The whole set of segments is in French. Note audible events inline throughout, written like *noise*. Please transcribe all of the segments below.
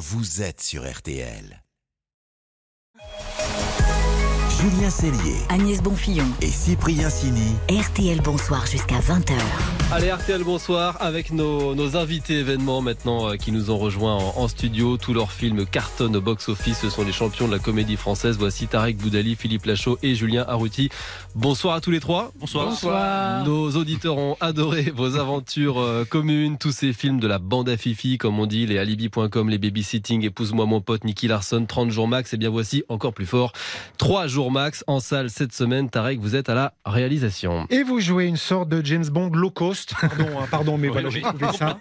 vous êtes sur RTL. Julien Cellier Agnès Bonfillon. et Cyprien Sini. RTL Bonsoir jusqu'à 20h. Allez, RTL, bonsoir. Avec nos, nos invités événements maintenant euh, qui nous ont rejoints en, en studio. Tous leurs films cartonnent au box-office. Ce sont les champions de la comédie française. Voici Tarek Boudali, Philippe Lachaud et Julien Arruti. Bonsoir à tous les trois. Bonsoir. Nos auditeurs ont adoré *laughs* vos aventures euh, communes. Tous ces films de la bande à Fifi, comme on dit, les alibi.com, les babysitting, épouse-moi mon pote, Nicky Larson, 30 jours max. Et bien voici, encore plus fort, 3 jours max en salle cette semaine. Tarek, vous êtes à la réalisation. Et vous jouez une sorte de James Bond low cost. Pardon, hein, pardon mais *laughs* voilà, j'ai trouvé ça.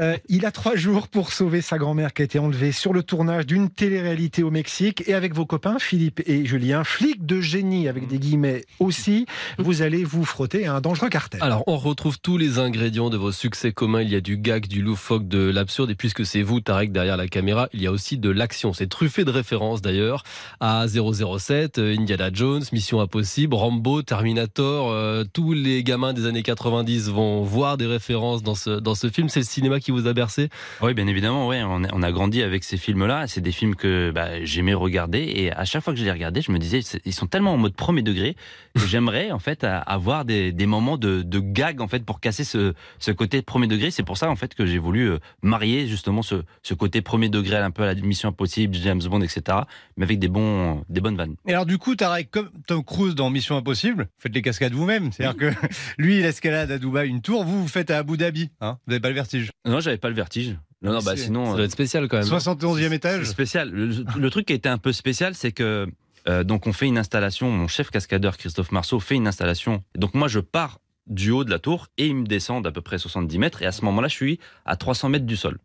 Euh, il a trois jours pour sauver sa grand-mère qui a été enlevée sur le tournage d'une télé-réalité au Mexique. Et avec vos copains, Philippe et Julien, flics de génie avec des guillemets aussi, vous allez vous frotter à un dangereux cartel. Alors, on retrouve tous les ingrédients de vos succès communs. Il y a du gag, du loufoque, de l'absurde. Et puisque c'est vous, Tarek, derrière la caméra, il y a aussi de l'action. C'est truffé de références d'ailleurs à 007, euh, Indiana Jones, Mission Impossible, Rambo, Terminator. euh, tous les gamins des années 90 vont voir des références dans ce, dans ce film. C'est le cinéma qui vous a bercé? Oui, bien évidemment, ouais. On a, on a grandi avec ces films-là. C'est des films que bah, j'aimais regarder. Et à chaque fois que je les regardais, je me disais, ils sont tellement en mode premier degré que *laughs* j'aimerais, en fait, avoir des, des moments de, de gag, en fait, pour casser ce, ce côté premier degré. C'est pour ça, en fait, que j'ai voulu euh, marier, justement, ce, ce côté premier degré un peu à la Mission Impossible, James Bond, etc. Mais avec des, bons, des bonnes vannes. Et alors du coup, Tarek, comme Tom Cruise dans Mission Impossible, faites les cascades vous-même. C'est-à-dire que *laughs* lui, il escalade à Dubaï une tour, vous, vous faites à Abu Dhabi. Hein vous n'avez pas le vertige. Non, j'avais pas le vertige. Non, non, bah sinon. Ça doit être spécial quand même. 71e C'est étage. spécial. Le, le truc qui a été un peu spécial, c'est que euh, donc on fait une installation. Mon chef cascadeur Christophe Marceau fait une installation. Donc moi je pars du haut de la tour et il me descend d'à peu près 70 mètres et à ce moment-là je suis à 300 mètres du sol.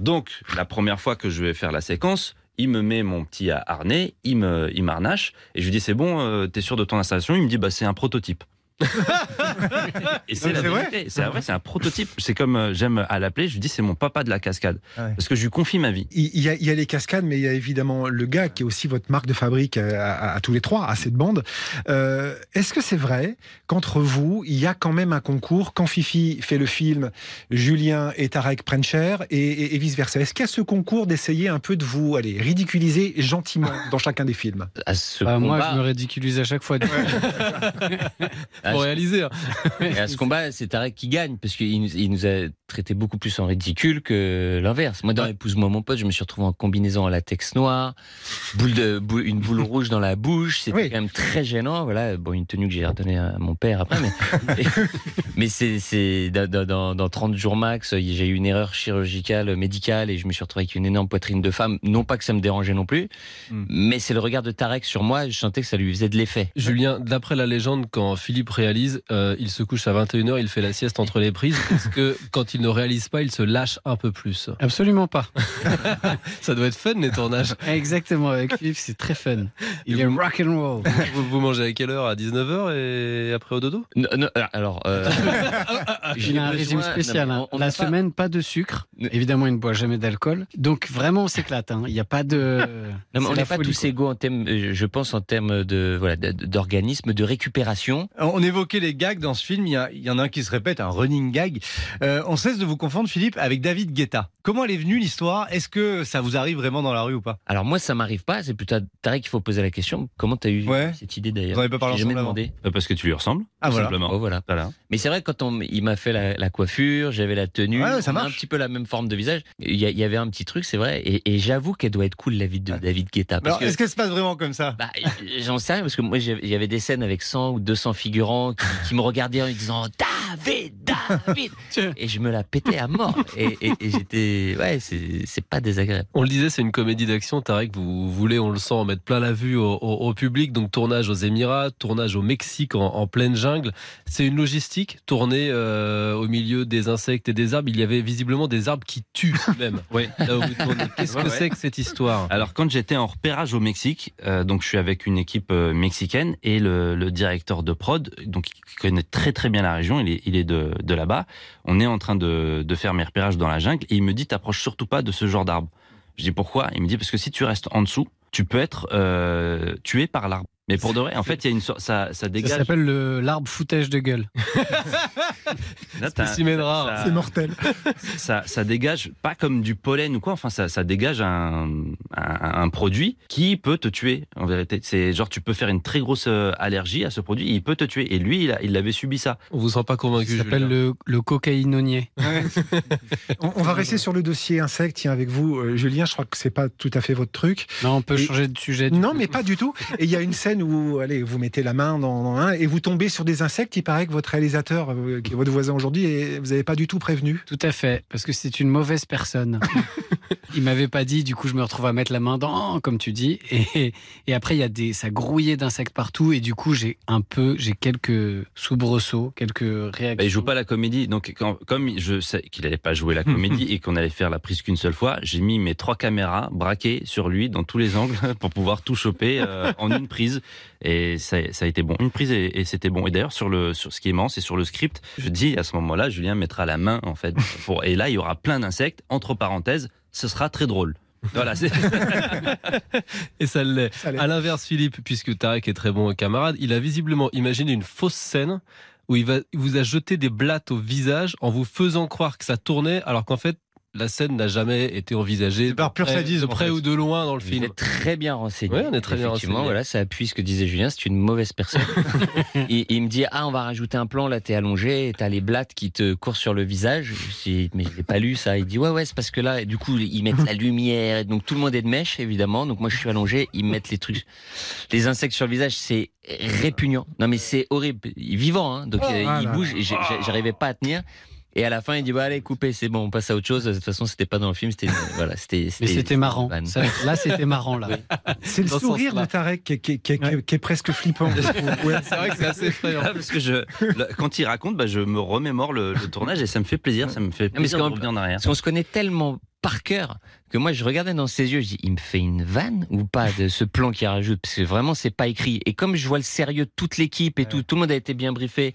Donc la première fois que je vais faire la séquence, il me met mon petit harnais, il me il m'arnache et je lui dis c'est bon, euh, t'es sûr de ton installation? Il me dit bah c'est un prototype. *laughs* et c'est la vérité. C'est vrai, c'est un prototype. C'est comme euh, j'aime à l'appeler. Je lui dis c'est mon papa de la cascade Ah ouais. parce que je lui confie ma vie. Il il y, a, il y a les cascades, mais il y a évidemment le gars qui est aussi votre marque de fabrique euh, à, à- à tous les trois, à cette bande. Euh, Est-ce que c'est vrai qu'entre vous, il y a quand même un concours Quand Fifi fait le film, Julien et Tarek prennent cher et, et- et vice-versa? Est-ce qu'il y a ce concours d'essayer un peu de vous allez, ridiculiser gentiment dans chacun des films? À ce Bah, moi, je me ridiculise à chaque fois. *laughs* à Pour ce- réaliser. hein. *laughs* Et à ce combat, c'est Tarek qui gagne, parce qu'il nous, il nous a traité beaucoup plus en ridicule que l'inverse. Moi, dans Épouse-moi mon pote, je me suis retrouvé en combinaison en latex noir, boule de, boule- une boule rouge dans la bouche. C'était Oui. quand même très gênant. Voilà, bon, une tenue que j'ai redonnée à mon père après, mais, *laughs* mais c'est, c'est dans, dans- dans, dans 30 jours max, j'ai eu une erreur chirurgicale, médicale, et je me suis retrouvé avec une énorme poitrine de femme. Non pas que ça me dérangeait non plus, Hmm. mais c'est le regard de Tarek sur moi, je sentais que ça lui faisait de l'effet. Julien, d'après la légende, quand Philippe réalise, euh, il se couche à 21h, il fait la sieste entre les prises. Est-ce que *laughs* quand il ne réalise pas, il se lâche un peu plus Absolument pas. *laughs* Ça doit être fun les tournages. *laughs* Exactement, avec Philippe, c'est très fun. Il est rock and roll. Vous, vous mangez à quelle heure? À 19h et après au dodo? Non, non, alors, euh, Il a un régime spécial. non, hein. on- on La pas- semaine, pas de sucre. Évidemment, il ne boit jamais d'alcool. Donc, vraiment, on s'éclate. hein. Il n'y a pas de. Non, mais on n'est pas folie, tous quoi. égaux en termes, euh, je pense, en termes de voilà d'organisme, de récupération. On évoquait les gags dans ce film. Il y, a- il y en a un qui se répète, un running gag. Euh, on cesse de vous confondre, Philippe, avec David Guetta. Comment elle est venue l'histoire? Est-ce que ça vous arrive vraiment dans la rue ou pas? Alors moi, ça m'arrive pas. C'est plutôt à Tarek qu'il faut poser la question. Comment tu as eu Ouais. cette idée d'ailleurs? Vous en avez pas parlé jamais ensemble avant demandé. Euh, Parce que tu lui ressembles. Ah, voilà. Simplement. Oh, voilà. Voilà. Mais c'est vrai quand on, il m'a fait la, la coiffure, j'avais la tenue, Ouais, ça on a un petit peu la même forme de visage. Il y, avait un petit truc, c'est vrai. Et, et j'avoue qu'elle doit être cool la vie de David Guetta. Parce Alors, que est-ce que ça se passe vraiment comme ça? Bah, j'en sais rien parce que moi j'avais- il y avait des scènes avec 100 ou 200 figurants qui, me regardaient en me disant David, David *laughs* et je me la pétais à mort et, et- et j'étais ouais c'est pas désagréable. On le disait, c'est une comédie d'action. Tarek, vous voulez, on le sent, en mettre plein la vue au, au- au public. Donc tournage aux Émirats, tournage au Mexique en, en pleine jungle. C'est une logistique. Tourner euh, au milieu des insectes et des arbres. Il y avait visiblement des arbres qui tuent *laughs* même. Tournez. Qu'est-ce Ouais, que ouais. c'est que cette histoire? Alors quand j'étais en repérage au Mexique, euh, donc je suis avec une équipe euh, mexicaine et le, le directeur de prod, donc qui connaît très très bien la région, il est, il est de, de là-bas. On est en train de, faire mes repérages dans la jungle et il me dit t'approches surtout pas de ce genre d'arbre. Je dis pourquoi? Il me dit parce que si tu restes en dessous, tu peux être euh, tué par l'arbre. Mais pour de vrai, en fait, il y a une sorte, ça, ça Ça dégage. s'appelle le- l'arbre foutage de gueule. *laughs* Spécimen rare. ça- C'est mortel. *laughs* ça, ça dégage pas comme du pollen ou quoi. Enfin, ça, ça dégage un, un, un produit qui peut te tuer. En vérité, c'est genre tu peux faire une très grosse euh, allergie à ce produit, il peut te tuer. Et lui, il, a- il avait subi ça. On vous sent pas convaincu. Ça s'appelle le, le cocaïnonier. On, on va rester sur le dossier insectes, tiens, avec vous, euh, Julien. Je crois que c'est pas tout à fait votre truc. Non, on peut Et- changer de sujet. Non, coup. mais pas du tout. Et il y a une scène où, allez, vous mettez la main dans, dans un et vous tombez sur des insectes. Il paraît que votre réalisateur, euh, qui est votre voisin aujourd'hui, et vous n'avez pas du tout prévenu. Tout à fait, parce que c'est une mauvaise personne. *laughs* il m'avait pas dit, du coup je me retrouve à mettre la main dans, comme tu dis, et, et après il y a des, ça grouillait d'insectes partout, et du coup j'ai un peu, j'ai quelques soubresauts, quelques réactions. Bah, il joue pas la comédie, donc quand- comme je sais qu'il allait pas jouer la comédie *laughs* et qu'on allait faire la prise qu'une seule fois, j'ai mis mes trois caméras braquées sur lui dans tous les angles *laughs* pour pouvoir tout choper euh, en une prise. Et ça, ça a été bon, une prise et, et c'était bon. Et d'ailleurs sur le sur ce qui est marrant, c'est sur le script. Je dis à ce moment-là, Julien mettra la main en fait. Pour, et là, il y aura plein d'insectes. Entre parenthèses, ce sera très drôle. Voilà, c'est *laughs* Et ça l'est. Ça l'est. À l'inverse, Philippe, puisque Tarek est très bon camarade, il a visiblement imaginé une fausse scène où il, va, il vous a jeté des blattes au visage en vous faisant croire que ça tournait, alors qu'en fait, la scène n'a jamais été envisagée par pur près- sadisme, de en près fait. ou de loin dans le Vous film. êtes très bien renseigné. Oui, on est très bien Effectivement, renseigné. voilà, ça appuie ce que disait Julien, c'est une mauvaise personne. *laughs* il, il me dit Ah, on va rajouter un plan, là, t'es allongé, et t'as les blattes qui te courent sur le visage. Je dis Mais je l'ai pas lu ça. Il dit Ouais, ouais, c'est parce que là, et du coup, ils mettent la lumière, et donc tout le monde est de mèche, évidemment. Donc moi, je suis allongé, ils mettent les trucs, les insectes sur le visage, c'est répugnant. Non, mais c'est horrible. Il est vivant, hein, donc Oh, euh, ah il bouge, et j'arrivais pas à tenir. Et à la fin, il dit bah, allez, coupez, c'est bon, on passe à autre chose. De toute façon, c'était pas dans le film, c'était *laughs* voilà, c'était. Mais c'était marrant. Ça, là, c'était marrant là. *laughs* C'est le sourire de Tarek qui, est- qui est- qui est- qui est- qui est presque flippant. *laughs* Ouais. C'est vrai que c'est assez effrayant. Ah, parce que je, quand il raconte, bah, je me remémore le, le tournage et ça me fait plaisir. Ça me fait mais plaisir de revenir en arrière. Parce qu'on se connaît tellement par cœur que moi, je regardais dans ses yeux, je dis, il me fait une vanne ou pas de ce plan qu'il rajoute? Parce que vraiment, c'est pas écrit. Et comme je vois le sérieux de toute l'équipe et tout, tout le monde a été bien briefé,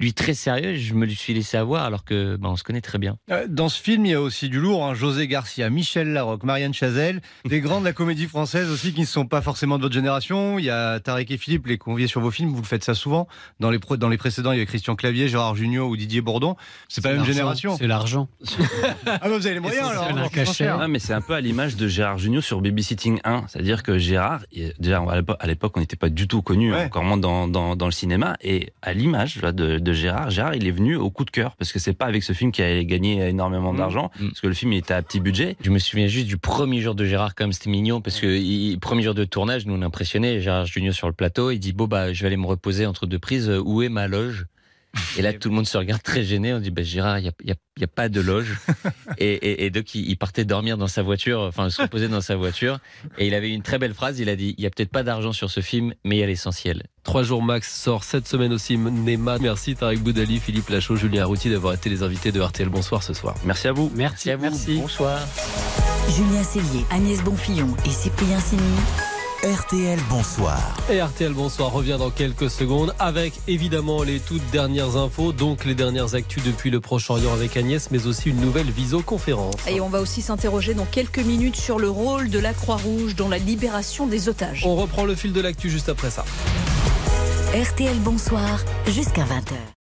lui très sérieux, je me le suis laissé avoir alors que bah, on se connaît très bien. Euh, Dans ce film, il y a aussi du lourd. hein. José Garcia, Michel Larocque, Marianne Chazelle, *laughs* des grands de la comédie française aussi qui ne sont pas forcément de votre génération. Il y a Tarek et Philippe, les conviés sur vos films. Vous le faites ça souvent. Dans les, dans les précédents, il y avait Christian Clavier, Gérard Junior ou Didier Bourdon. C'est pas la même génération. C'est l'argent. *laughs* *laughs* Ah, bah, vous avez les moyens alors. C'est un peu à l'image de Gérard Junior sur Babysitting 1. C'est-à-dire que Gérard, déjà à l'époque- on n'était pas du tout connu, Ouais. encore moins dans, dans, dans le cinéma. Et à l'image de, de Gérard, Gérard, il est venu au coup de cœur parce que c'est pas avec ce film qu'il allait gagner énormément Mm. d'argent, Mm. parce que le film il était à petit budget. Je me souviens juste du premier jour de Gérard, comme c'était mignon, parce que il- premier jour de tournage, nous on impressionné Gérard Junior sur le plateau. Il dit bon bah je vais aller me reposer entre deux prises. Où est ma loge? Et là tout le monde se regarde très gêné. On dit bah Gérard, il y a, il y a- il y a pas de loge. *laughs* et, et, et donc il, partait dormir dans sa voiture, enfin se reposer dans sa voiture. Et il avait une très belle phrase. Il a dit il y a peut-être pas d'argent sur ce film, mais il y a l'essentiel. Trois jours max sort cette semaine au cinéma. Merci Tarek Boudali, Philippe Lachaud, Julien Routier d'avoir été les invités de RTL Bonsoir ce soir. Merci à vous. Merci, à vous. merci. Bonsoir. Julien Cellier, Agnès Bonfillon et Cyprien Sini. RTL Bonsoir. Et RTL Bonsoir revient dans quelques secondes avec évidemment les toutes dernières infos, donc les dernières actus depuis le Proche-Orient avec Agnès, mais aussi une nouvelle visioconférence. Et on va aussi s'interroger dans quelques minutes sur le rôle de la Croix-Rouge dans la libération des otages. On reprend le fil de l'actu juste après ça. RTL Bonsoir jusqu'à 20h.